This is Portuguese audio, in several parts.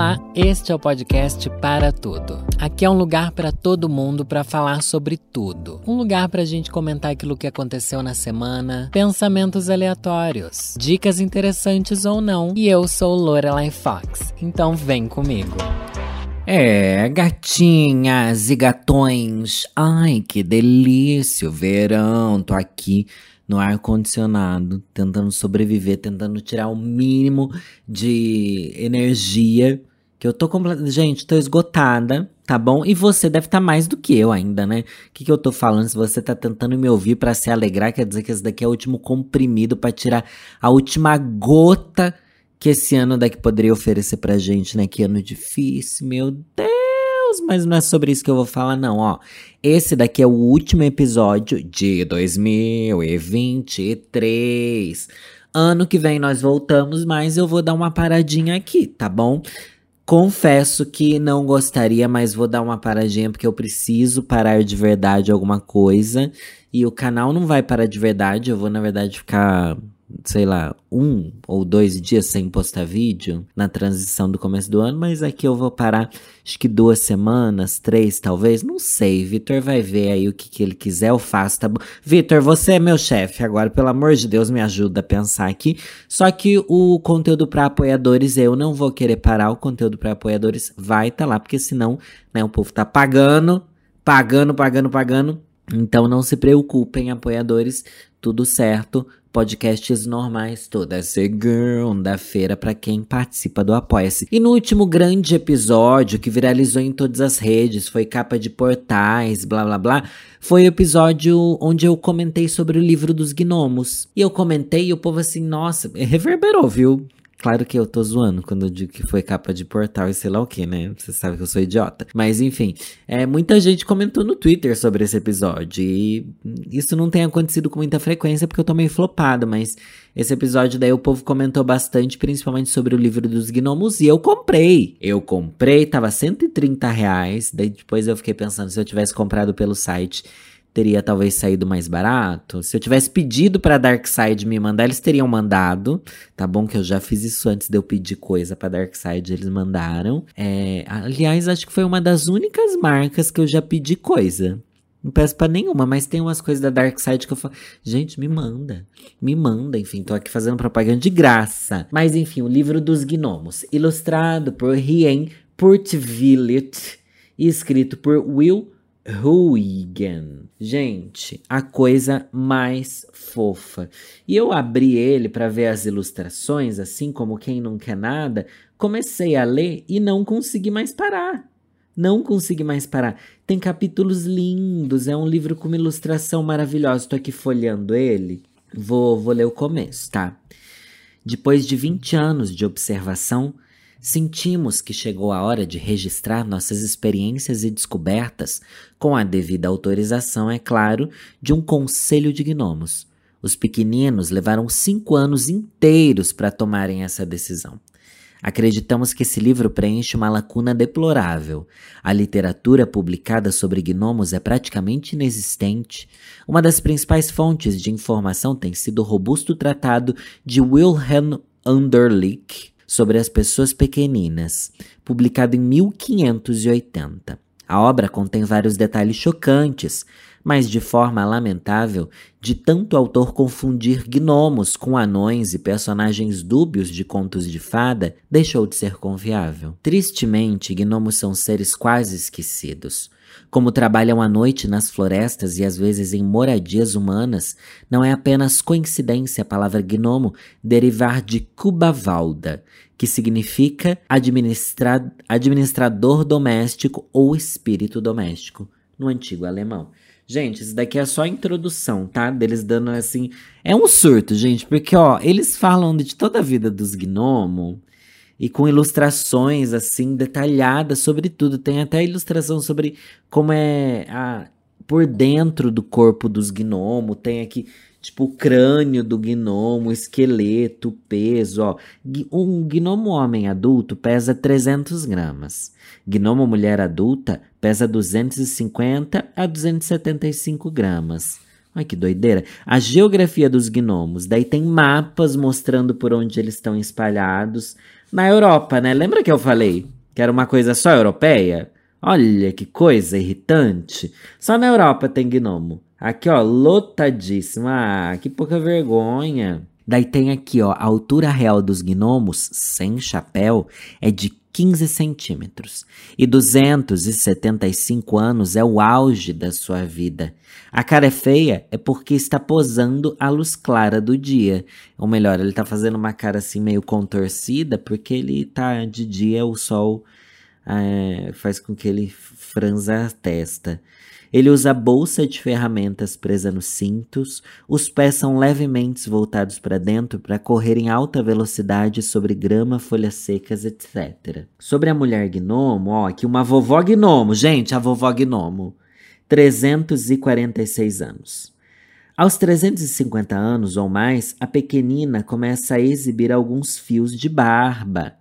Olá, este é o podcast Para Tudo. Aqui é um lugar para todo mundo para falar sobre tudo. Um lugar para a gente comentar aquilo que aconteceu na semana, pensamentos aleatórios, dicas interessantes ou não. E eu sou Lorelai Fox, então vem comigo. É, gatinhas e gatões. Ai, que delícia, o verão. Tô aqui no ar condicionado, tentando sobreviver, tentando tirar o mínimo de energia que eu tô completamente. Gente, tô esgotada, tá bom? E você deve estar tá mais do que eu ainda, né? O que, que eu tô falando? Se você tá tentando me ouvir para se alegrar, quer dizer que esse daqui é o último comprimido para tirar a última gota que esse ano daqui poderia oferecer pra gente, né? Que ano difícil, meu Deus! mas não é sobre isso que eu vou falar, não, ó. Esse daqui é o último episódio de 2023. Ano que vem nós voltamos, mas eu vou dar uma paradinha aqui, tá bom? Confesso que não gostaria, mas vou dar uma paradinha porque eu preciso parar de verdade alguma coisa. E o canal não vai parar de verdade, eu vou, na verdade, ficar sei lá, um ou dois dias sem postar vídeo na transição do começo do ano, mas aqui eu vou parar, acho que duas semanas, três talvez, não sei. Vitor vai ver aí o que, que ele quiser, eu faço, tá bom? Vitor, você é meu chefe agora, pelo amor de Deus, me ajuda a pensar aqui. Só que o conteúdo para apoiadores, eu não vou querer parar, o conteúdo para apoiadores vai estar tá lá, porque senão, né, o povo tá pagando, pagando, pagando, pagando. Então não se preocupem, apoiadores, tudo certo podcasts normais toda segunda-feira para quem participa do Apoia-se. E no último grande episódio que viralizou em todas as redes, foi capa de portais, blá blá blá, foi o episódio onde eu comentei sobre o livro dos gnomos. E eu comentei e o povo assim, nossa, reverberou, viu? Claro que eu tô zoando quando eu digo que foi capa de portal e sei lá o que, né? Você sabe que eu sou idiota. Mas enfim, é, muita gente comentou no Twitter sobre esse episódio. E isso não tem acontecido com muita frequência porque eu tô meio flopado. Mas esse episódio daí o povo comentou bastante, principalmente sobre o livro dos gnomos. E eu comprei. Eu comprei, tava 130 reais. Daí depois eu fiquei pensando se eu tivesse comprado pelo site teria talvez saído mais barato. Se eu tivesse pedido para Darkseid me mandar, eles teriam mandado. Tá bom que eu já fiz isso antes de eu pedir coisa para Darkseid, eles mandaram. É, aliás, acho que foi uma das únicas marcas que eu já pedi coisa. Não peço pra nenhuma, mas tem umas coisas da Darkseid que eu falo, gente, me manda, me manda, enfim, tô aqui fazendo propaganda de graça. Mas enfim, o livro dos gnomos, ilustrado por Rien Purtvillet e escrito por Will Huygen. Gente, a coisa mais fofa. E eu abri ele para ver as ilustrações, assim como quem não quer nada. Comecei a ler e não consegui mais parar. Não consegui mais parar. Tem capítulos lindos, é um livro com uma ilustração maravilhosa. Estou aqui folheando ele. Vou, vou ler o começo, tá? Depois de 20 anos de observação, sentimos que chegou a hora de registrar nossas experiências e descobertas, com a devida autorização, é claro, de um conselho de gnomos. Os pequeninos levaram cinco anos inteiros para tomarem essa decisão. Acreditamos que esse livro preenche uma lacuna deplorável. A literatura publicada sobre gnomos é praticamente inexistente. Uma das principais fontes de informação tem sido o robusto tratado de Wilhelm Underlich, sobre as pessoas pequeninas, publicado em 1580. A obra contém vários detalhes chocantes, mas de forma lamentável, de tanto autor confundir gnomos com anões e personagens dúbios de contos de fada, deixou de ser confiável. Tristemente, gnomos são seres quase esquecidos. Como trabalham à noite nas florestas e às vezes em moradias humanas, não é apenas coincidência a palavra gnomo derivar de Cubavalda, que significa administra administrador doméstico ou espírito doméstico, no antigo alemão. Gente, isso daqui é só a introdução, tá? Deles dando assim. É um surto, gente, porque, ó, eles falam de toda a vida dos gnomos e com ilustrações assim detalhadas sobre tudo. Tem até ilustração sobre como é a por dentro do corpo dos gnomos. Tem aqui tipo o crânio do gnomo, esqueleto, peso, ó. Um gnomo homem adulto pesa 300 gramas. Gnomo mulher adulta pesa 250 a 275 gramas. Ai que doideira. A geografia dos gnomos. Daí tem mapas mostrando por onde eles estão espalhados na Europa, né? Lembra que eu falei Que era uma coisa só europeia? Olha que coisa irritante. Só na Europa tem gnomo. Aqui, ó, lotadíssimo. Ah, que pouca vergonha. Daí tem aqui, ó, a altura real dos gnomos, sem chapéu, é de 15 centímetros. E 275 anos é o auge da sua vida. A cara é feia é porque está posando à luz clara do dia. Ou melhor, ele está fazendo uma cara assim meio contorcida porque ele tá de dia, o sol é, faz com que ele franza a testa. Ele usa bolsa de ferramentas presa nos cintos, os pés são levemente voltados para dentro para correr em alta velocidade sobre grama, folhas secas, etc. Sobre a mulher gnomo, ó, aqui uma vovó gnomo, gente, a vovó gnomo, 346 anos. Aos 350 anos ou mais, a pequenina começa a exibir alguns fios de barba.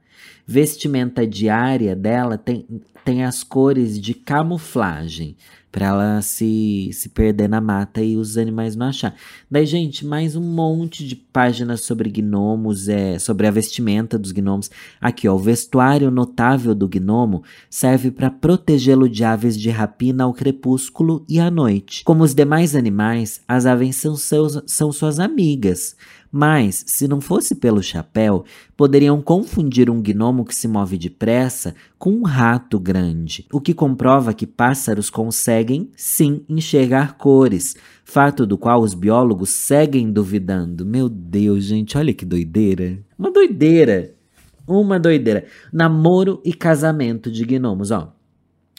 Vestimenta diária dela tem, tem as cores de camuflagem, para ela se, se perder na mata e os animais não achar. Daí, gente, mais um monte de páginas sobre gnomos, é, sobre a vestimenta dos gnomos. Aqui, ó, o vestuário notável do gnomo serve para protegê-lo de aves de rapina ao crepúsculo e à noite. Como os demais animais, as aves são, seus, são suas amigas. Mas, se não fosse pelo chapéu, poderiam confundir um gnomo que se move depressa com um rato grande, o que comprova que pássaros conseguem, sim, enxergar cores, fato do qual os biólogos seguem duvidando. Meu Deus, gente, olha que doideira! Uma doideira! Uma doideira. Namoro e casamento de gnomos, ó.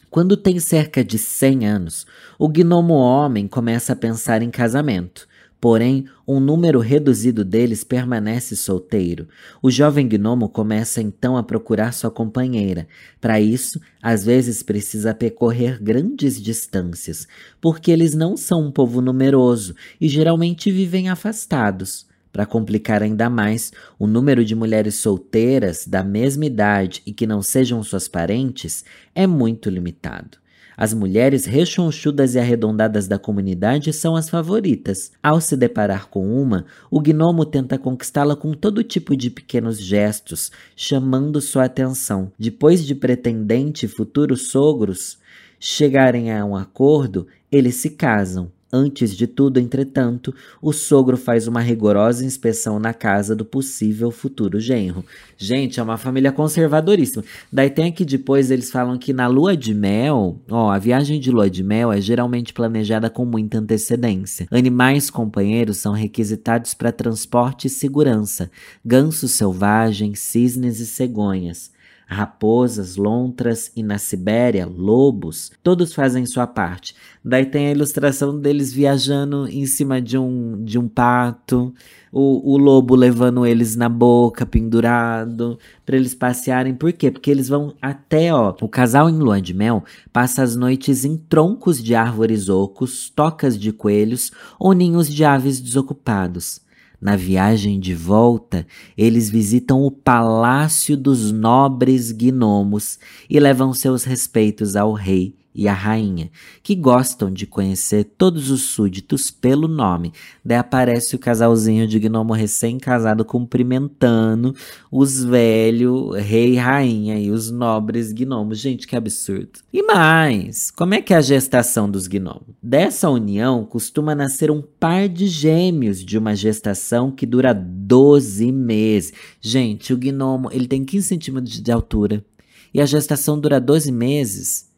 Quando tem cerca de 100 anos, o gnomo homem começa a pensar em casamento. Porém, um número reduzido deles permanece solteiro. O jovem gnomo começa então a procurar sua companheira. Para isso, às vezes precisa percorrer grandes distâncias, porque eles não são um povo numeroso e geralmente vivem afastados. Para complicar ainda mais, o número de mulheres solteiras da mesma idade e que não sejam suas parentes é muito limitado. As mulheres rechonchudas e arredondadas da comunidade são as favoritas. Ao se deparar com uma, o gnomo tenta conquistá-la com todo tipo de pequenos gestos, chamando sua atenção. Depois de pretendente e futuros sogros chegarem a um acordo, eles se casam. Antes de tudo, entretanto, o sogro faz uma rigorosa inspeção na casa do possível futuro genro. Gente, é uma família conservadoríssima. Daí tem aqui depois eles falam que na lua de mel, ó, a viagem de lua de mel é geralmente planejada com muita antecedência. Animais companheiros são requisitados para transporte e segurança: gansos selvagens, cisnes e cegonhas raposas, lontras e na Sibéria, lobos, todos fazem sua parte. Daí tem a ilustração deles viajando em cima de um, de um pato, o, o lobo levando eles na boca, pendurado, para eles passearem. Por quê? Porque eles vão até, ó, o casal em lua de mel passa as noites em troncos de árvores ocos, tocas de coelhos ou ninhos de aves desocupados. Na viagem de volta, eles visitam o palácio dos nobres gnomos e levam seus respeitos ao rei e a rainha, que gostam de conhecer todos os súditos pelo nome. Daí aparece o casalzinho de gnomo recém-casado cumprimentando os velhos rei e rainha e os nobres gnomos. Gente, que absurdo. E mais, como é que é a gestação dos gnomos? Dessa união costuma nascer um par de gêmeos de uma gestação que dura 12 meses. Gente, o gnomo, ele tem 15 centímetros de altura. E a gestação dura 12 meses.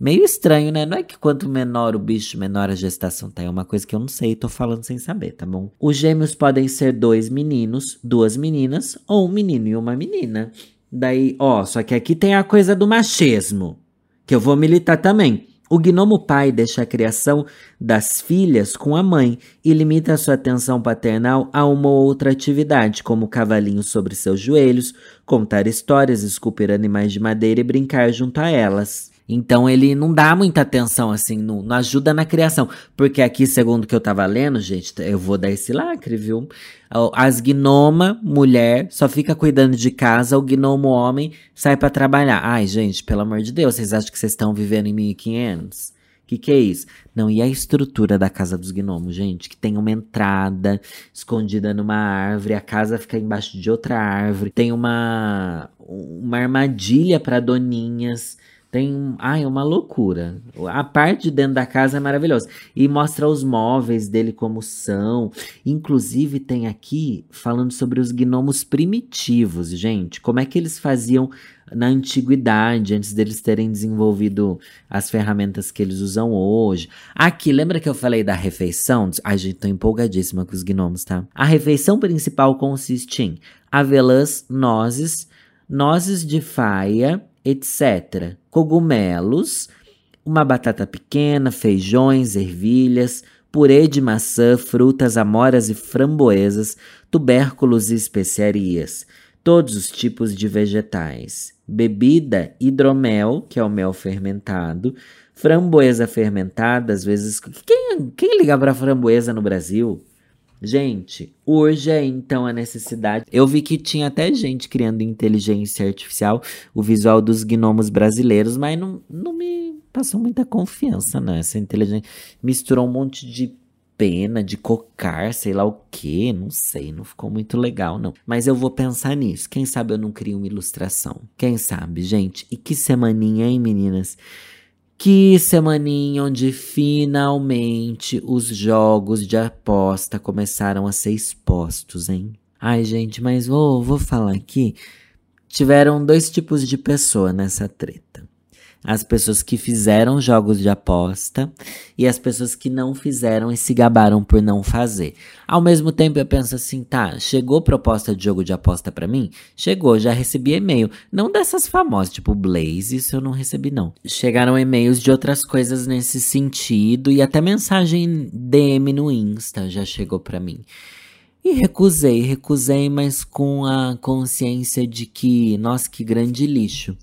Meio estranho, né? Não é que quanto menor o bicho, menor a gestação tá. É uma coisa que eu não sei, tô falando sem saber, tá bom? Os gêmeos podem ser dois meninos, duas meninas, ou um menino e uma menina. Daí, ó, só que aqui tem a coisa do machismo, que eu vou militar também. O gnomo pai deixa a criação das filhas com a mãe e limita sua atenção paternal a uma ou outra atividade, como cavalinho sobre seus joelhos, contar histórias, esculpir animais de madeira e brincar junto a elas. Então ele não dá muita atenção, assim, não, não, ajuda na criação. Porque aqui, segundo o que eu tava lendo, gente, eu vou dar esse lacre, viu? As gnoma, mulher, só fica cuidando de casa, o gnomo homem sai para trabalhar. Ai, gente, pelo amor de Deus, vocês acham que vocês estão vivendo em 1500? que, que é isso? Não, e a estrutura da casa dos gnomos, gente? Que tem uma entrada escondida numa árvore, a casa fica embaixo de outra árvore, tem uma, uma armadilha para doninhas. Tem. Ai, uma loucura. A parte de dentro da casa é maravilhosa. E mostra os móveis dele como são. Inclusive, tem aqui falando sobre os gnomos primitivos, gente. Como é que eles faziam na antiguidade, antes deles terem desenvolvido as ferramentas que eles usam hoje. Aqui, lembra que eu falei da refeição? Ai, gente, tô empolgadíssima com os gnomos, tá? A refeição principal consiste em avelãs, nozes, nozes de faia, etc. Cogumelos, uma batata pequena, feijões, ervilhas, purê de maçã, frutas, amoras e framboesas, tubérculos e especiarias todos os tipos de vegetais, bebida hidromel, que é o mel fermentado, framboesa fermentada, às vezes. Quem, quem liga para framboesa no Brasil? Gente, hoje é então a necessidade. Eu vi que tinha até gente criando inteligência artificial, o visual dos gnomos brasileiros, mas não, não me passou muita confiança nessa inteligência. Misturou um monte de pena de cocar, sei lá o que, não sei, não ficou muito legal não. Mas eu vou pensar nisso. Quem sabe eu não crio uma ilustração? Quem sabe, gente? E que semaninha, hein, meninas? Que semaninha onde finalmente os jogos de aposta começaram a ser expostos, hein? Ai, gente, mas vou, vou falar aqui. Tiveram dois tipos de pessoa nessa treta as pessoas que fizeram jogos de aposta e as pessoas que não fizeram e se gabaram por não fazer. Ao mesmo tempo eu penso assim, tá, chegou proposta de jogo de aposta para mim? Chegou, já recebi e-mail, não dessas famosas, tipo Blaze, isso eu não recebi não. Chegaram e-mails de outras coisas nesse sentido e até mensagem DM no Insta já chegou para mim. E recusei, recusei, mas com a consciência de que, nossa, que grande lixo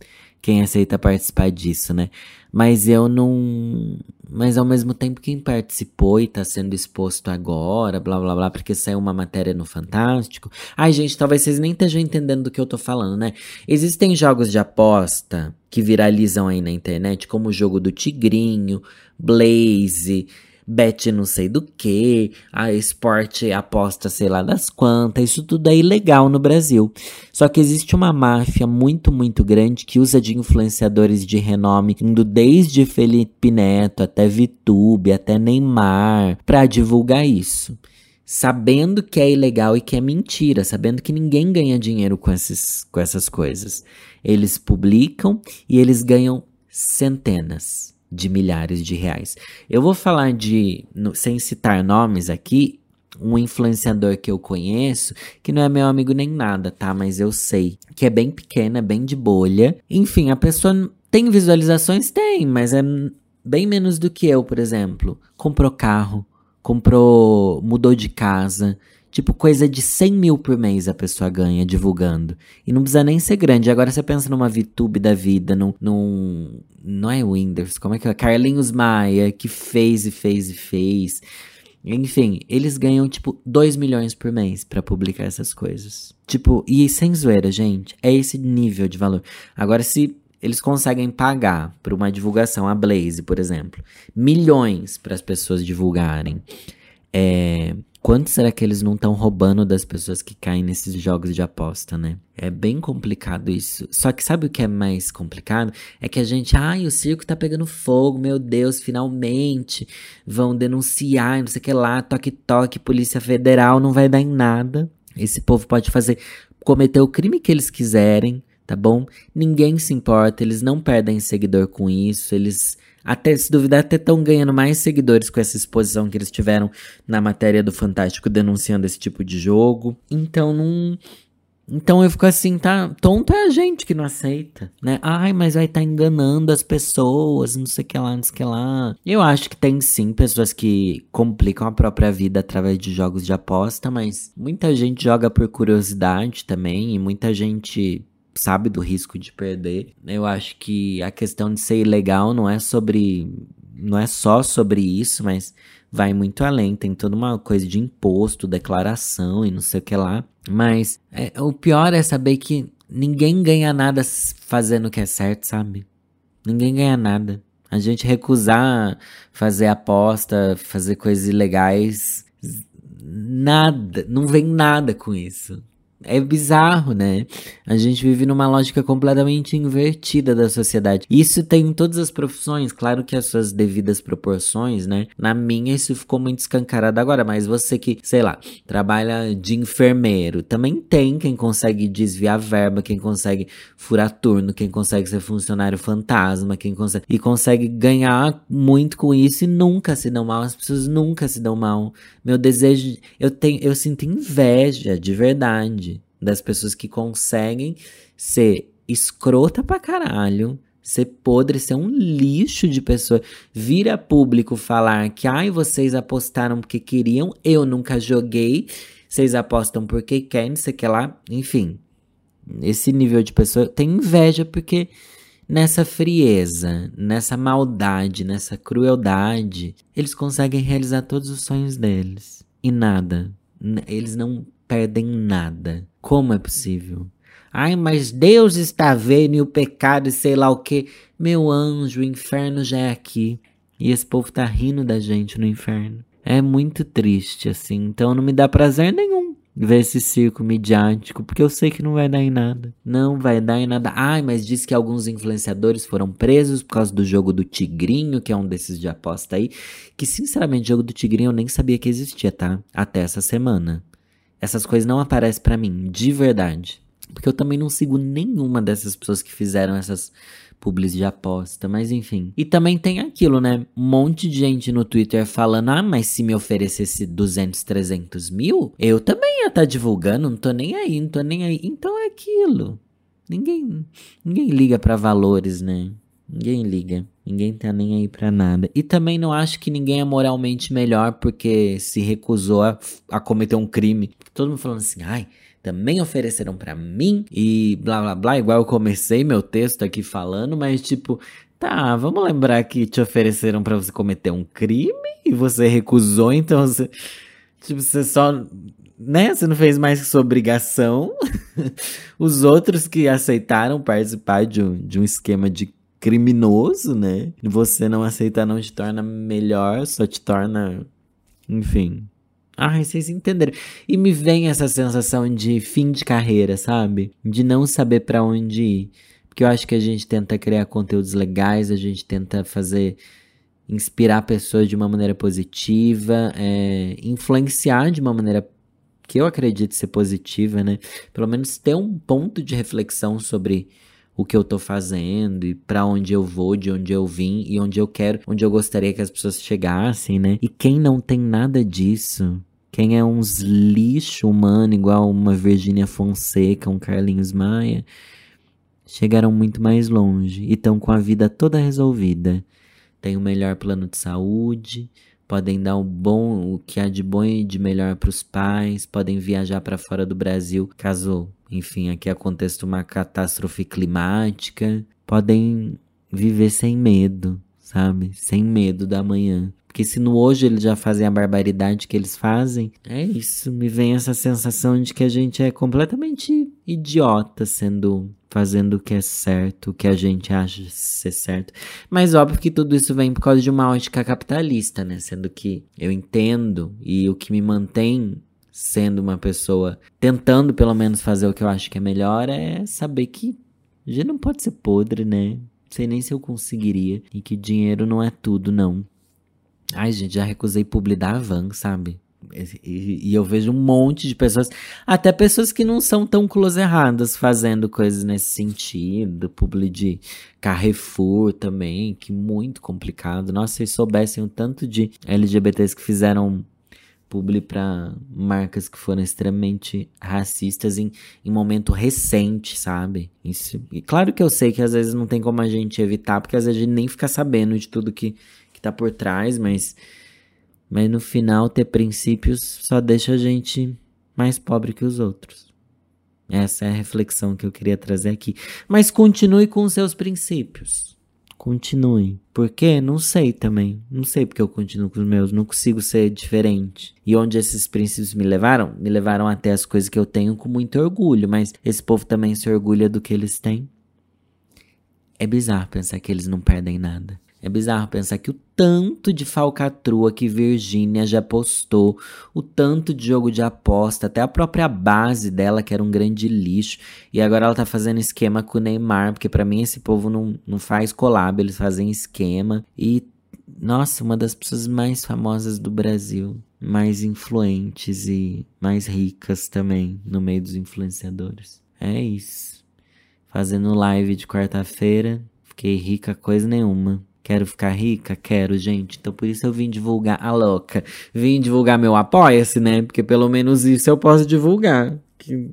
quem aceita participar disso, né? Mas eu não. Mas ao mesmo tempo, quem participou e tá sendo exposto agora, blá blá blá, porque saiu uma matéria no Fantástico. Ai, gente, talvez vocês nem estejam entendendo do que eu tô falando, né? Existem jogos de aposta que viralizam aí na internet, como o jogo do Tigrinho, Blaze, bet não sei do que, a esporte aposta sei lá das quantas, isso tudo é ilegal no Brasil. Só que existe uma máfia muito, muito grande que usa de influenciadores de renome, indo desde Felipe Neto até Vitube, até Neymar, para divulgar isso. Sabendo que é ilegal e que é mentira, sabendo que ninguém ganha dinheiro com, esses, com essas coisas. Eles publicam e eles ganham centenas de milhares de reais. Eu vou falar de, sem citar nomes aqui, um influenciador que eu conheço, que não é meu amigo nem nada, tá? Mas eu sei que é bem pequena, bem de bolha. Enfim, a pessoa tem visualizações? Tem, mas é bem menos do que eu, por exemplo. Comprou carro, comprou, mudou de casa, Tipo, coisa de 100 mil por mês a pessoa ganha divulgando. E não precisa nem ser grande. Agora você pensa numa VTube da vida, num. num não é Windows, como é que é? Carlinhos Maia, que fez e fez e fez. Enfim, eles ganham, tipo, 2 milhões por mês para publicar essas coisas. Tipo, e sem zoeira, gente. É esse nível de valor. Agora, se eles conseguem pagar por uma divulgação, a Blaze, por exemplo, milhões para as pessoas divulgarem. É, Quanto será que eles não estão roubando das pessoas que caem nesses jogos de aposta, né? É bem complicado isso. Só que sabe o que é mais complicado? É que a gente, ai, o circo tá pegando fogo, meu Deus, finalmente vão denunciar, não sei o que lá, toque-toque, Polícia Federal, não vai dar em nada. Esse povo pode fazer, cometer o crime que eles quiserem, tá bom? Ninguém se importa, eles não perdem seguidor com isso, eles até, se duvidar, até estão ganhando mais seguidores com essa exposição que eles tiveram na matéria do Fantástico denunciando esse tipo de jogo. Então, não. Então eu fico assim, tá? Tonto é a gente que não aceita, né? Ai, mas vai estar tá enganando as pessoas, não sei o que lá, não sei o que lá. Eu acho que tem sim pessoas que complicam a própria vida através de jogos de aposta, mas muita gente joga por curiosidade também, e muita gente sabe do risco de perder. Eu acho que a questão de ser ilegal não é sobre. não é só sobre isso, mas vai muito além. Tem toda uma coisa de imposto, declaração e não sei o que lá. Mas é, o pior é saber que ninguém ganha nada fazendo o que é certo, sabe? Ninguém ganha nada. A gente recusar fazer aposta, fazer coisas ilegais, nada, não vem nada com isso. É bizarro, né? A gente vive numa lógica completamente invertida da sociedade. Isso tem em todas as profissões, claro que as suas devidas proporções, né? Na minha isso ficou muito escancarado agora, mas você que, sei lá, trabalha de enfermeiro, também tem quem consegue desviar verba, quem consegue furar turno, quem consegue ser funcionário fantasma, quem consegue e consegue ganhar muito com isso e nunca se dão mal, as pessoas nunca se dão mal. Meu desejo, eu tenho, eu sinto inveja de verdade das pessoas que conseguem ser escrota pra caralho, ser podre, ser um lixo de pessoa, vir a público falar que, ai, vocês apostaram porque queriam, eu nunca joguei, vocês apostam porque querem, sei que lá, enfim. Esse nível de pessoa tem inveja porque nessa frieza, nessa maldade, nessa crueldade, eles conseguem realizar todos os sonhos deles. E nada. Eles não perdem nada. Como é possível? Ai, mas Deus está vendo e o pecado e sei lá o que. Meu anjo, o inferno já é aqui. E esse povo tá rindo da gente no inferno. É muito triste, assim. Então não me dá prazer nenhum ver esse circo midiático, porque eu sei que não vai dar em nada. Não vai dar em nada. Ai, mas diz que alguns influenciadores foram presos por causa do jogo do Tigrinho, que é um desses de aposta aí. Que, sinceramente, o jogo do Tigrinho eu nem sabia que existia, tá? Até essa semana. Essas coisas não aparecem para mim, de verdade. Porque eu também não sigo nenhuma dessas pessoas que fizeram essas publis de aposta, mas enfim. E também tem aquilo, né? Um monte de gente no Twitter falando: ah, mas se me oferecesse 200, 300 mil, eu também ia estar tá divulgando, não tô nem aí, não tô nem aí. Então é aquilo. Ninguém, ninguém liga para valores, né? Ninguém liga. Ninguém tá nem aí pra nada. E também não acho que ninguém é moralmente melhor porque se recusou a, a cometer um crime. Todo mundo falando assim, ai, também ofereceram para mim e blá blá blá, igual eu comecei meu texto aqui falando, mas tipo, tá, vamos lembrar que te ofereceram para você cometer um crime e você recusou, então você, tipo, você só né? Você não fez mais que sua obrigação. Os outros que aceitaram participar de um, de um esquema de criminoso, né? Você não aceitar não te torna melhor, só te torna. Enfim. Ai, vocês entenderam. E me vem essa sensação de fim de carreira, sabe? De não saber para onde ir. Porque eu acho que a gente tenta criar conteúdos legais, a gente tenta fazer. inspirar pessoas de uma maneira positiva, é, influenciar de uma maneira que eu acredito ser positiva, né? Pelo menos ter um ponto de reflexão sobre o que eu tô fazendo e para onde eu vou, de onde eu vim e onde eu quero, onde eu gostaria que as pessoas chegassem, né? E quem não tem nada disso, quem é uns lixo humano igual uma Virgínia Fonseca, um Carlinhos Maia, chegaram muito mais longe e estão com a vida toda resolvida. Tem o melhor plano de saúde, podem dar o bom, o que há de bom e de melhor para os pais, podem viajar para fora do Brasil, caso enfim, aqui aconteça uma catástrofe climática, podem viver sem medo, sabe? Sem medo da manhã. Porque se no hoje eles já fazem a barbaridade que eles fazem, é isso. Me vem essa sensação de que a gente é completamente idiota sendo fazendo o que é certo, o que a gente acha ser certo. Mas óbvio que tudo isso vem por causa de uma ótica capitalista, né? Sendo que eu entendo e o que me mantém sendo uma pessoa tentando pelo menos fazer o que eu acho que é melhor, é saber que a gente não pode ser podre, né? Sei nem se eu conseguiria. E que dinheiro não é tudo, não. Ai, gente, já recusei publi da Van, sabe? E, eu vejo um monte de pessoas, até pessoas que não são tão close erradas, fazendo coisas nesse sentido. Publi de Carrefour também, que muito complicado. Nossa, se soubessem o tanto de LGBTs que fizeram publi para marcas que foram extremamente racistas em, em momento recente, sabe? Isso, e claro que eu sei que às vezes não tem como a gente evitar, porque às vezes a gente nem fica sabendo de tudo que, que tá por trás, mas, mas no final ter princípios só deixa a gente mais pobre que os outros. Essa é a reflexão que eu queria trazer aqui. Mas continue com seus princípios. Continue. Por quê? Não sei também. Não sei porque eu continuo com os meus. Não consigo ser diferente. E onde esses princípios me levaram? Me levaram até as coisas que eu tenho com muito orgulho. Mas esse povo também se orgulha do que eles têm. É bizarro pensar que eles não perdem nada. É bizarro pensar que o tanto de falcatrua que Virgínia já postou, o tanto de jogo de aposta, até a própria base dela, que era um grande lixo, e agora ela tá fazendo esquema com o Neymar, porque para mim esse povo não, não faz collab, eles fazem esquema. E, nossa, uma das pessoas mais famosas do Brasil, mais influentes e mais ricas também no meio dos influenciadores. É isso. Fazendo live de quarta-feira, fiquei rica coisa nenhuma. Quero ficar rica? Quero, gente. Então por isso eu vim divulgar a louca. Vim divulgar meu apoia-se, né? Porque pelo menos isso eu posso divulgar. Que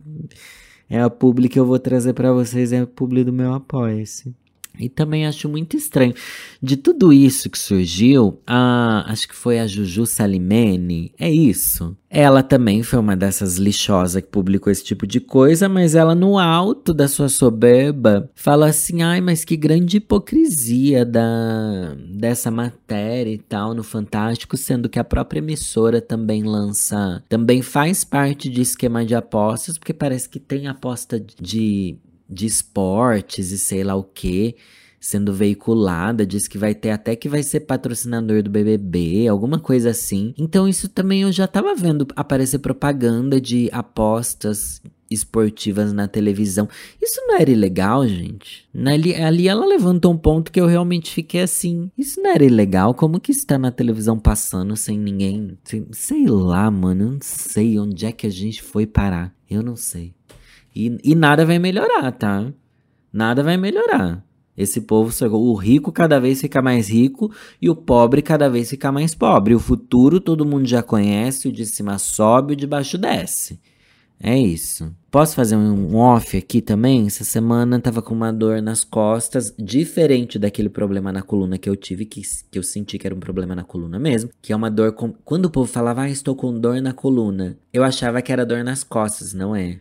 é a publi que eu vou trazer para vocês, é a publi do meu apoia-se. E também acho muito estranho. De tudo isso que surgiu, a, acho que foi a Juju Salimene, é isso. Ela também foi uma dessas lixosas que publicou esse tipo de coisa, mas ela, no alto da sua soberba, fala assim: ai, mas que grande hipocrisia da, dessa matéria e tal no Fantástico, sendo que a própria emissora também lança, também faz parte de esquema de apostas, porque parece que tem aposta de de esportes e sei lá o que sendo veiculada, diz que vai ter até que vai ser patrocinador do BBB, alguma coisa assim. Então isso também eu já tava vendo aparecer propaganda de apostas esportivas na televisão. Isso não era ilegal, gente? Ali, ali ela levantou um ponto que eu realmente fiquei assim. Isso não era ilegal? Como que está na televisão passando sem ninguém? Sei, lá, mano. Eu não sei onde é que a gente foi parar. Eu não sei. E, e nada vai melhorar, tá? Nada vai melhorar. Esse povo, o rico cada vez fica mais rico e o pobre cada vez fica mais pobre. O futuro todo mundo já conhece, o de cima sobe, o de baixo desce. É isso. Posso fazer um off aqui também? Essa semana tava com uma dor nas costas, diferente daquele problema na coluna que eu tive, que, que eu senti que era um problema na coluna mesmo, que é uma dor com... Quando o povo falava, ah, estou com dor na coluna, eu achava que era dor nas costas, não é?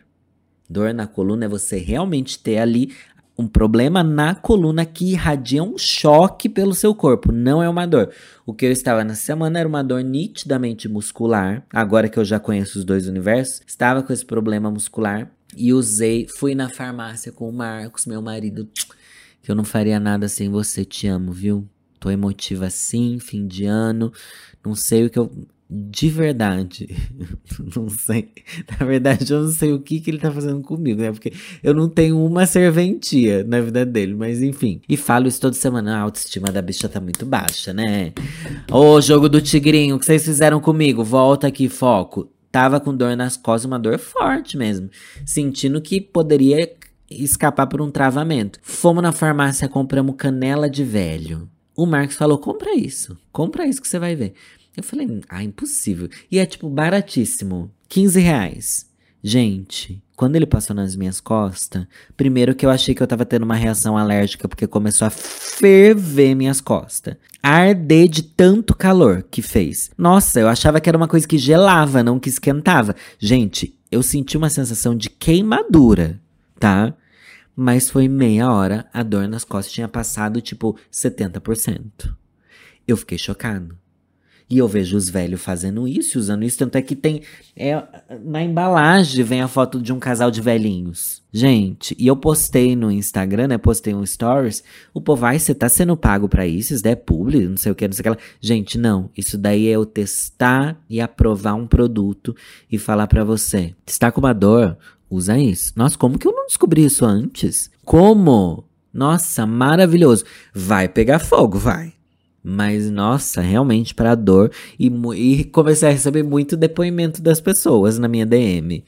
Dor na coluna é você realmente ter ali um problema na coluna que irradia um choque pelo seu corpo, não é uma dor. O que eu estava na semana era uma dor nitidamente muscular. Agora que eu já conheço os dois universos, estava com esse problema muscular e usei, fui na farmácia com o Marcos, meu marido, que eu não faria nada sem você, te amo, viu? Tô emotiva assim, fim de ano. Não sei o que eu de verdade, não sei. Na verdade, eu não sei o que, que ele tá fazendo comigo, né? Porque eu não tenho uma serventia na vida dele, mas enfim. E falo isso toda semana. A autoestima da bicha tá muito baixa, né? Ô, jogo do tigrinho, o que vocês fizeram comigo? Volta aqui, foco. Tava com dor nas costas, uma dor forte mesmo. Sentindo que poderia escapar por um travamento. Fomos na farmácia, compramos canela de velho. O Marcos falou: compra isso, compra isso que você vai ver. Eu falei, ah, impossível. E é tipo baratíssimo. 15 reais. Gente, quando ele passou nas minhas costas, primeiro que eu achei que eu tava tendo uma reação alérgica, porque começou a ferver minhas costas. Arder de tanto calor que fez. Nossa, eu achava que era uma coisa que gelava, não que esquentava. Gente, eu senti uma sensação de queimadura, tá? Mas foi meia hora, a dor nas costas tinha passado tipo 70%. Eu fiquei chocado. E eu vejo os velhos fazendo isso, usando isso. Tanto é que tem. É, na embalagem vem a foto de um casal de velhinhos. Gente, e eu postei no Instagram, né? Postei um stories. O povo, ai, você tá sendo pago para isso? Isso daí é publi, não sei o que, não sei o que lá. Gente, não. Isso daí é eu testar e aprovar um produto e falar para você. Está com uma dor? Usa isso. Nossa, como que eu não descobri isso antes? Como? Nossa, maravilhoso. Vai pegar fogo, vai. Mas, nossa, realmente para dor. E, e comecei a receber muito depoimento das pessoas na minha DM.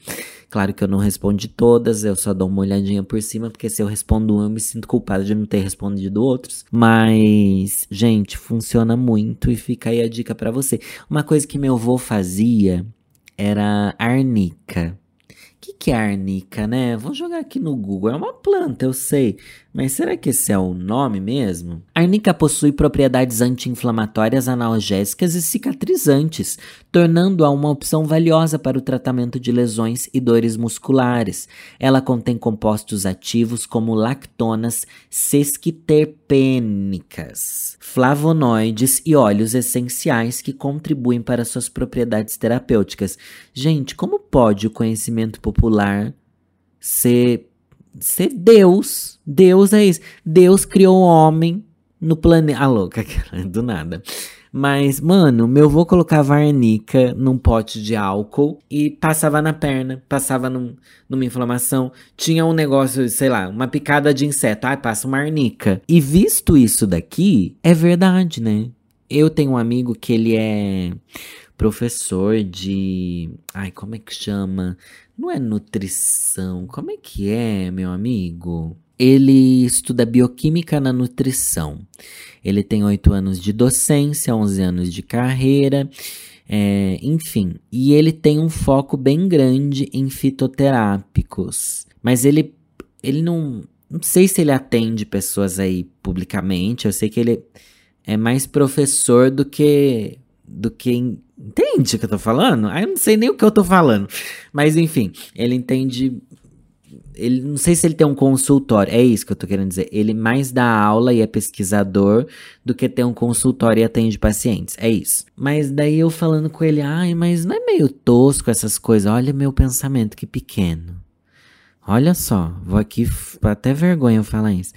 Claro que eu não respondo todas, eu só dou uma olhadinha por cima, porque se eu respondo um, eu me sinto culpado de não ter respondido outros. Mas, gente, funciona muito e fica aí a dica para você. Uma coisa que meu avô fazia era arnica que, que é arnica, né? Vou jogar aqui no Google. É uma planta, eu sei. Mas será que esse é o nome mesmo? Arnica possui propriedades anti-inflamatórias, analgésicas e cicatrizantes, tornando-a uma opção valiosa para o tratamento de lesões e dores musculares. Ela contém compostos ativos como lactonas sesquiterpênicas, flavonoides e óleos essenciais que contribuem para suas propriedades terapêuticas. Gente, como pode o conhecimento popular ser ser Deus. Deus é isso. Deus criou o homem no planeta. Ah, louca, do nada. Mas, mano, meu avô colocava arnica num pote de álcool e passava na perna, passava num, numa inflamação. Tinha um negócio, sei lá, uma picada de inseto. Ai, passa uma arnica. E visto isso daqui, é verdade, né? Eu tenho um amigo que ele é professor de. Ai, como é que chama? Não é nutrição. Como é que é, meu amigo? Ele estuda bioquímica na nutrição. Ele tem oito anos de docência, 11 anos de carreira, é, enfim. E ele tem um foco bem grande em fitoterápicos. Mas ele, ele não. Não sei se ele atende pessoas aí publicamente. Eu sei que ele é mais professor do que. do que. Entende o que eu tô falando? Ah, eu não sei nem o que eu tô falando. Mas enfim, ele entende ele não sei se ele tem um consultório, é isso que eu tô querendo dizer. Ele mais dá aula e é pesquisador do que tem um consultório e atende pacientes. É isso. Mas daí eu falando com ele, ai, mas não é meio tosco essas coisas? Olha meu pensamento, que pequeno. Olha só, vou aqui, até vergonha eu falar isso.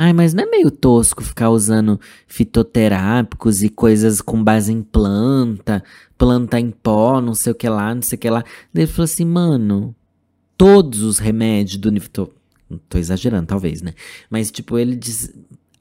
Ai, mas não é meio tosco ficar usando fitoterápicos e coisas com base em planta, planta em pó, não sei o que lá, não sei o que lá. Daí ele falou assim, mano, todos os remédios do. Tô, tô exagerando, talvez, né? Mas, tipo, ele diz.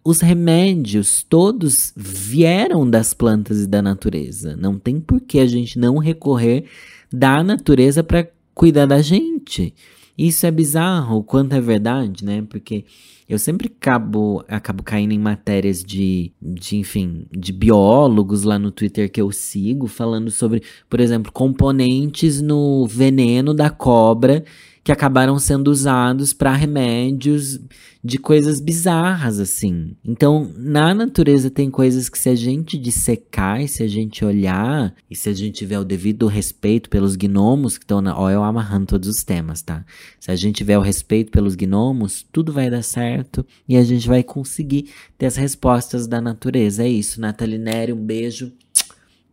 Os remédios todos vieram das plantas e da natureza. Não tem por que a gente não recorrer da natureza para cuidar da gente. Isso é bizarro, o quanto é verdade, né? Porque eu sempre acabo, acabo caindo em matérias de, de, enfim, de biólogos lá no Twitter que eu sigo, falando sobre, por exemplo, componentes no veneno da cobra que acabaram sendo usados para remédios de coisas bizarras, assim. Então, na natureza tem coisas que se a gente dissecar e se a gente olhar, e se a gente tiver o devido respeito pelos gnomos que estão na. Ó, eu amarrando todos os temas, tá? Se a gente tiver o respeito pelos gnomos, tudo vai dar certo e a gente vai conseguir ter as respostas da natureza. É isso, Nathalie Neri, um beijo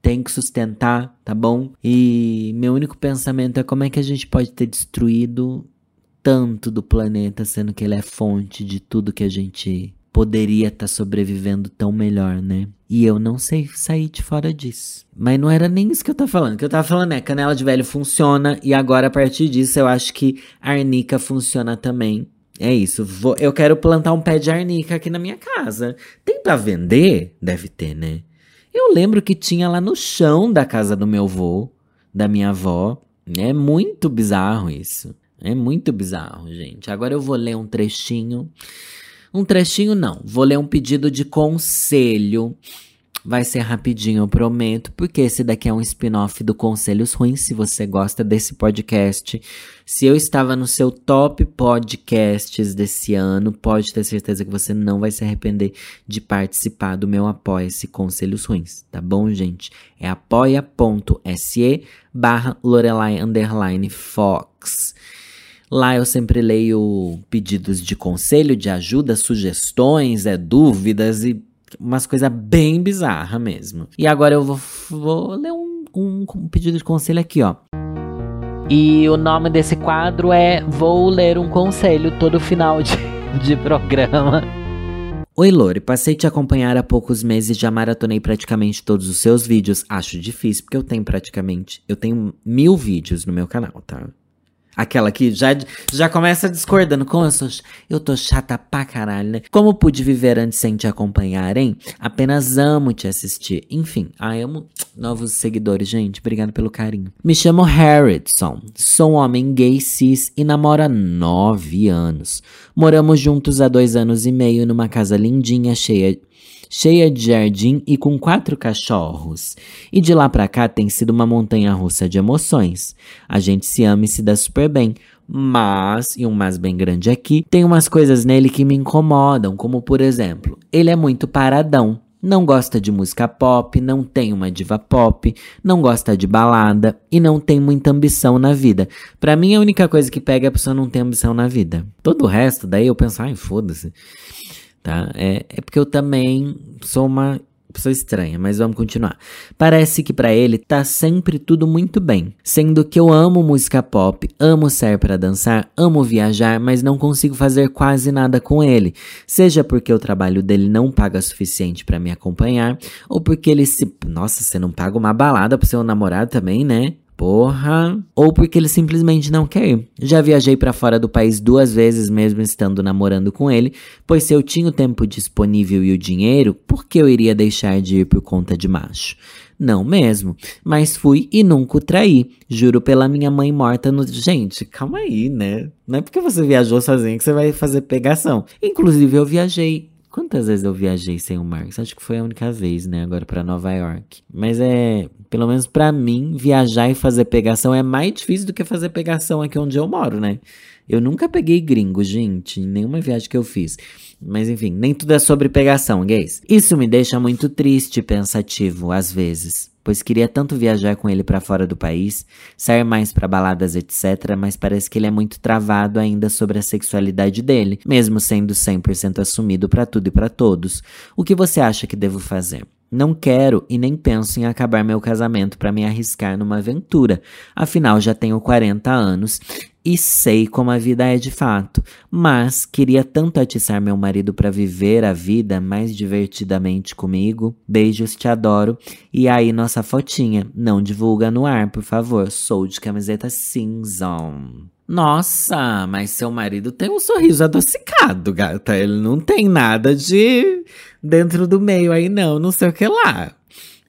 tem que sustentar, tá bom? E meu único pensamento é como é que a gente pode ter destruído tanto do planeta, sendo que ele é fonte de tudo que a gente poderia estar tá sobrevivendo tão melhor, né? E eu não sei sair de fora disso. Mas não era nem isso que eu tava falando. O que eu tava falando é canela de velho funciona e agora a partir disso eu acho que arnica funciona também. É isso. Vou, eu quero plantar um pé de arnica aqui na minha casa. Tem para vender? Deve ter, né? Eu lembro que tinha lá no chão da casa do meu avô, da minha avó. É muito bizarro isso. É muito bizarro, gente. Agora eu vou ler um trechinho. Um trechinho não, vou ler um pedido de conselho Vai ser rapidinho, eu prometo, porque esse daqui é um spin-off do Conselhos Ruins. Se você gosta desse podcast, se eu estava no seu top podcasts desse ano, pode ter certeza que você não vai se arrepender de participar do meu Apoia-se Conselhos Ruins, tá bom, gente? É apoia.se barra Lorelai underline Fox. Lá eu sempre leio pedidos de conselho, de ajuda, sugestões, é, dúvidas e umas coisas bem bizarras mesmo. E agora eu vou, vou ler um, um, um pedido de conselho aqui, ó. E o nome desse quadro é Vou Ler um Conselho todo final de, de programa. Oi Lore, passei a te acompanhar há poucos meses, já maratonei praticamente todos os seus vídeos. Acho difícil, porque eu tenho praticamente. Eu tenho mil vídeos no meu canal, tá? Aquela que já, já começa discordando. Como eu tô chata pra caralho, né? Como pude viver antes sem te acompanhar, hein? Apenas amo te assistir. Enfim, amo novos seguidores, gente. Obrigado pelo carinho. Me chamo Harrison. Sou um homem gay cis e namoro há nove anos. Moramos juntos há dois anos e meio numa casa lindinha, cheia cheia de jardim e com quatro cachorros. E de lá pra cá tem sido uma montanha russa de emoções. A gente se ama e se dá super bem. Mas, e um mas bem grande aqui, tem umas coisas nele que me incomodam, como por exemplo, ele é muito paradão. Não gosta de música pop, não tem uma diva pop, não gosta de balada e não tem muita ambição na vida. Para mim, a única coisa que pega é a pessoa não ter ambição na vida. Todo o resto, daí eu penso, ai, foda-se tá? É, é porque eu também sou uma pessoa estranha, mas vamos continuar. Parece que para ele tá sempre tudo muito bem, sendo que eu amo música pop, amo sair para dançar, amo viajar, mas não consigo fazer quase nada com ele, seja porque o trabalho dele não paga suficiente para me acompanhar, ou porque ele se, nossa, você não paga uma balada pro seu namorado também, né? Porra! Ou porque ele simplesmente não quer ir. Já viajei para fora do país duas vezes, mesmo estando namorando com ele, pois se eu tinha o tempo disponível e o dinheiro, por que eu iria deixar de ir por conta de macho? Não mesmo. Mas fui e nunca o traí. Juro pela minha mãe morta no. Gente, calma aí, né? Não é porque você viajou sozinho que você vai fazer pegação. Inclusive, eu viajei Quantas vezes eu viajei sem o Marcos? Acho que foi a única vez, né? Agora para Nova York. Mas é, pelo menos para mim, viajar e fazer pegação é mais difícil do que fazer pegação aqui onde eu moro, né? Eu nunca peguei gringo, gente, em nenhuma viagem que eu fiz. Mas enfim, nem tudo é sobre pegação, gays. Isso me deixa muito triste e pensativo, às vezes pois queria tanto viajar com ele para fora do país, sair mais para baladas, etc, mas parece que ele é muito travado ainda sobre a sexualidade dele, mesmo sendo 100% assumido para tudo e para todos. O que você acha que devo fazer? Não quero e nem penso em acabar meu casamento para me arriscar numa aventura. Afinal, já tenho 40 anos e sei como a vida é de fato, mas queria tanto atiçar meu marido para viver a vida mais divertidamente comigo. Beijos, te adoro. E aí, nossa fotinha. Não divulga no ar, por favor. Sou de camiseta cinza. Nossa, mas seu marido tem um sorriso adocicado, gata. Ele não tem nada de dentro do meio aí, não. Não sei o que lá.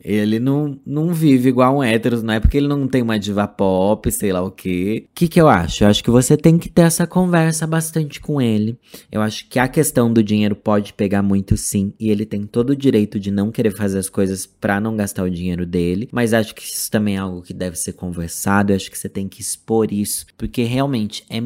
Ele não, não vive igual um hétero, não é porque ele não tem uma diva pop, sei lá o quê. O que, que eu acho? Eu acho que você tem que ter essa conversa bastante com ele. Eu acho que a questão do dinheiro pode pegar muito sim, e ele tem todo o direito de não querer fazer as coisas para não gastar o dinheiro dele. Mas acho que isso também é algo que deve ser conversado. Eu acho que você tem que expor isso, porque realmente é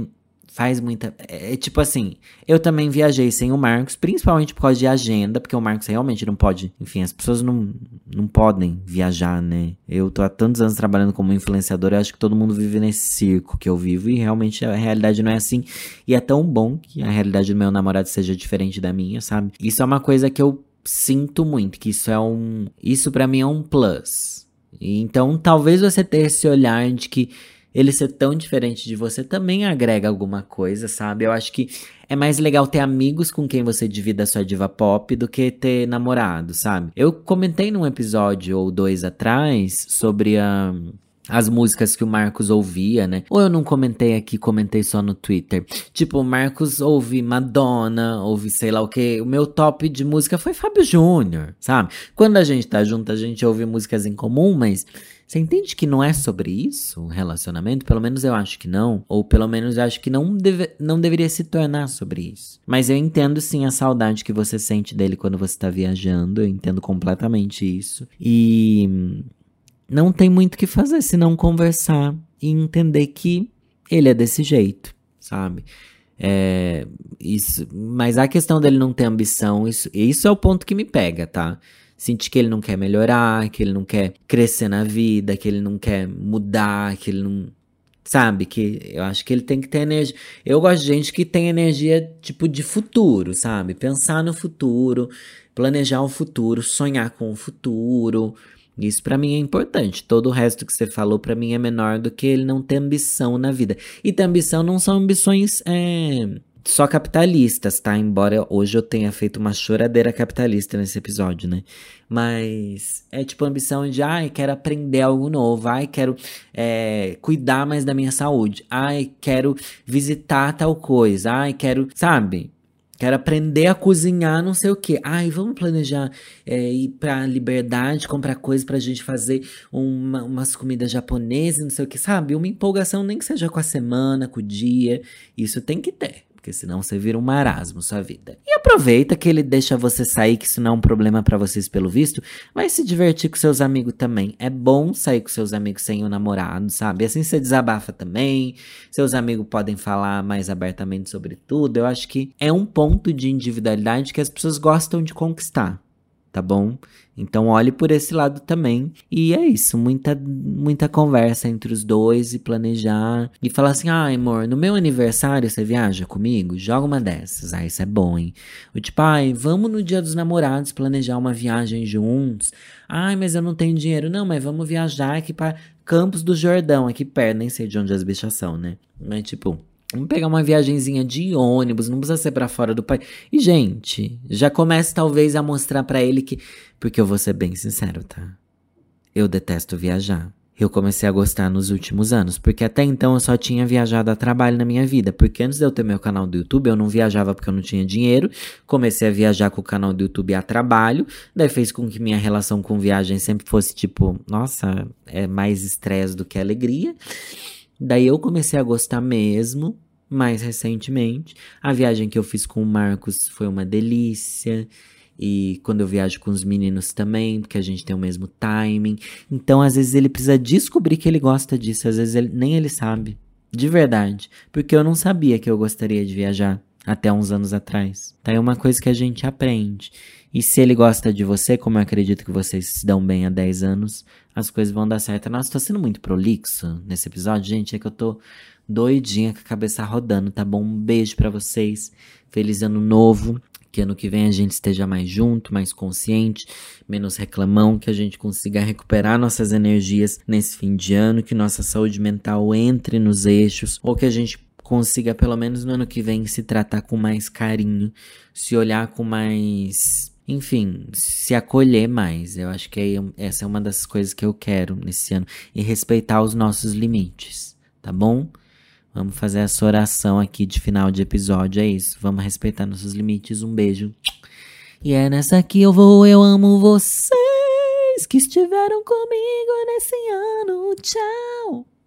faz muita. É, é, tipo assim, eu também viajei sem o Marcos, principalmente por causa de agenda, porque o Marcos realmente não pode. Enfim, as pessoas não, não podem viajar, né? Eu tô há tantos anos trabalhando como influenciador, eu acho que todo mundo vive nesse circo que eu vivo, e realmente a realidade não é assim. E é tão bom que a realidade do meu namorado seja diferente da minha, sabe? Isso é uma coisa que eu sinto muito, que isso é um. Isso para mim é um plus. Então, talvez você ter esse olhar de que ele ser tão diferente de você também agrega alguma coisa, sabe? Eu acho que é mais legal ter amigos com quem você divida sua diva pop do que ter namorado, sabe? Eu comentei num episódio ou dois atrás sobre a. as músicas que o Marcos ouvia, né? Ou eu não comentei aqui, comentei só no Twitter. Tipo, o Marcos ouve Madonna, ouve sei lá o que. O meu top de música foi Fábio Júnior, sabe? Quando a gente tá junto, a gente ouve músicas em comum, mas você entende que não é sobre isso o relacionamento? Pelo menos eu acho que não. Ou pelo menos eu acho que não, deve, não deveria se tornar sobre isso. Mas eu entendo sim a saudade que você sente dele quando você tá viajando. Eu entendo completamente isso. E não tem muito o que fazer senão conversar e entender que ele é desse jeito, sabe? É, isso, mas a questão dele não ter ambição, isso, isso é o ponto que me pega, tá? sentir que ele não quer melhorar, que ele não quer crescer na vida, que ele não quer mudar, que ele não. Sabe? Que eu acho que ele tem que ter energia. Eu gosto de gente que tem energia, tipo, de futuro, sabe? Pensar no futuro, planejar o futuro, sonhar com o futuro. Isso para mim é importante. Todo o resto que você falou para mim é menor do que ele não ter ambição na vida. E ter ambição não são ambições é, só capitalistas, tá? Embora hoje eu tenha feito uma choradeira capitalista nesse episódio, né? Mas é tipo ambição de, ai, quero aprender algo novo, ai, quero é, cuidar mais da minha saúde, ai, quero visitar tal coisa, ai, quero, sabe? Quero aprender a cozinhar, não sei o que. Ai, vamos planejar é, ir pra liberdade, comprar coisas pra gente fazer uma, umas comidas japonesas, não sei o que, sabe? Uma empolgação, nem que seja com a semana, com o dia. Isso tem que ter porque senão você vira um marasmo sua vida. E aproveita que ele deixa você sair, que isso não é um problema para vocês pelo visto, vai se divertir com seus amigos também. É bom sair com seus amigos sem o um namorado, sabe? Assim você desabafa também, seus amigos podem falar mais abertamente sobre tudo. Eu acho que é um ponto de individualidade que as pessoas gostam de conquistar. Tá bom? Então olhe por esse lado também. E é isso, muita muita conversa entre os dois e planejar e falar assim: "Ah, amor, no meu aniversário você viaja comigo? Joga uma dessas". Ah, isso é bom, hein? O tipo, ai, vamos no Dia dos Namorados planejar uma viagem juntos. Ai, mas eu não tenho dinheiro. Não, mas vamos viajar aqui para Campos do Jordão, aqui perto, nem sei de onde as bichas são, né? Mas tipo, Vamos pegar uma viagenzinha de ônibus, não precisa ser para fora do país. E, gente, já começa talvez a mostrar para ele que. Porque eu vou ser bem sincero, tá? Eu detesto viajar. Eu comecei a gostar nos últimos anos, porque até então eu só tinha viajado a trabalho na minha vida. Porque antes de eu ter meu canal do YouTube, eu não viajava porque eu não tinha dinheiro. Comecei a viajar com o canal do YouTube a trabalho. Daí fez com que minha relação com viagem sempre fosse tipo, nossa, é mais estresse do que alegria. Daí eu comecei a gostar mesmo, mais recentemente. A viagem que eu fiz com o Marcos foi uma delícia. E quando eu viajo com os meninos também, porque a gente tem o mesmo timing. Então, às vezes, ele precisa descobrir que ele gosta disso. Às vezes, ele, nem ele sabe. De verdade. Porque eu não sabia que eu gostaria de viajar até uns anos atrás. Tá? É uma coisa que a gente aprende. E se ele gosta de você, como eu acredito que vocês se dão bem há 10 anos, as coisas vão dar certo. Nossa, tô sendo muito prolixo nesse episódio, gente. É que eu tô doidinha com a cabeça rodando, tá bom? Um beijo para vocês. Feliz ano novo. Que ano que vem a gente esteja mais junto, mais consciente, menos reclamão, que a gente consiga recuperar nossas energias nesse fim de ano, que nossa saúde mental entre nos eixos, ou que a gente consiga, pelo menos no ano que vem, se tratar com mais carinho, se olhar com mais enfim, se acolher mais. Eu acho que essa é uma das coisas que eu quero nesse ano. E respeitar os nossos limites, tá bom? Vamos fazer essa oração aqui de final de episódio. É isso. Vamos respeitar nossos limites. Um beijo. E é nessa que eu vou. Eu amo vocês que estiveram comigo nesse ano. Tchau.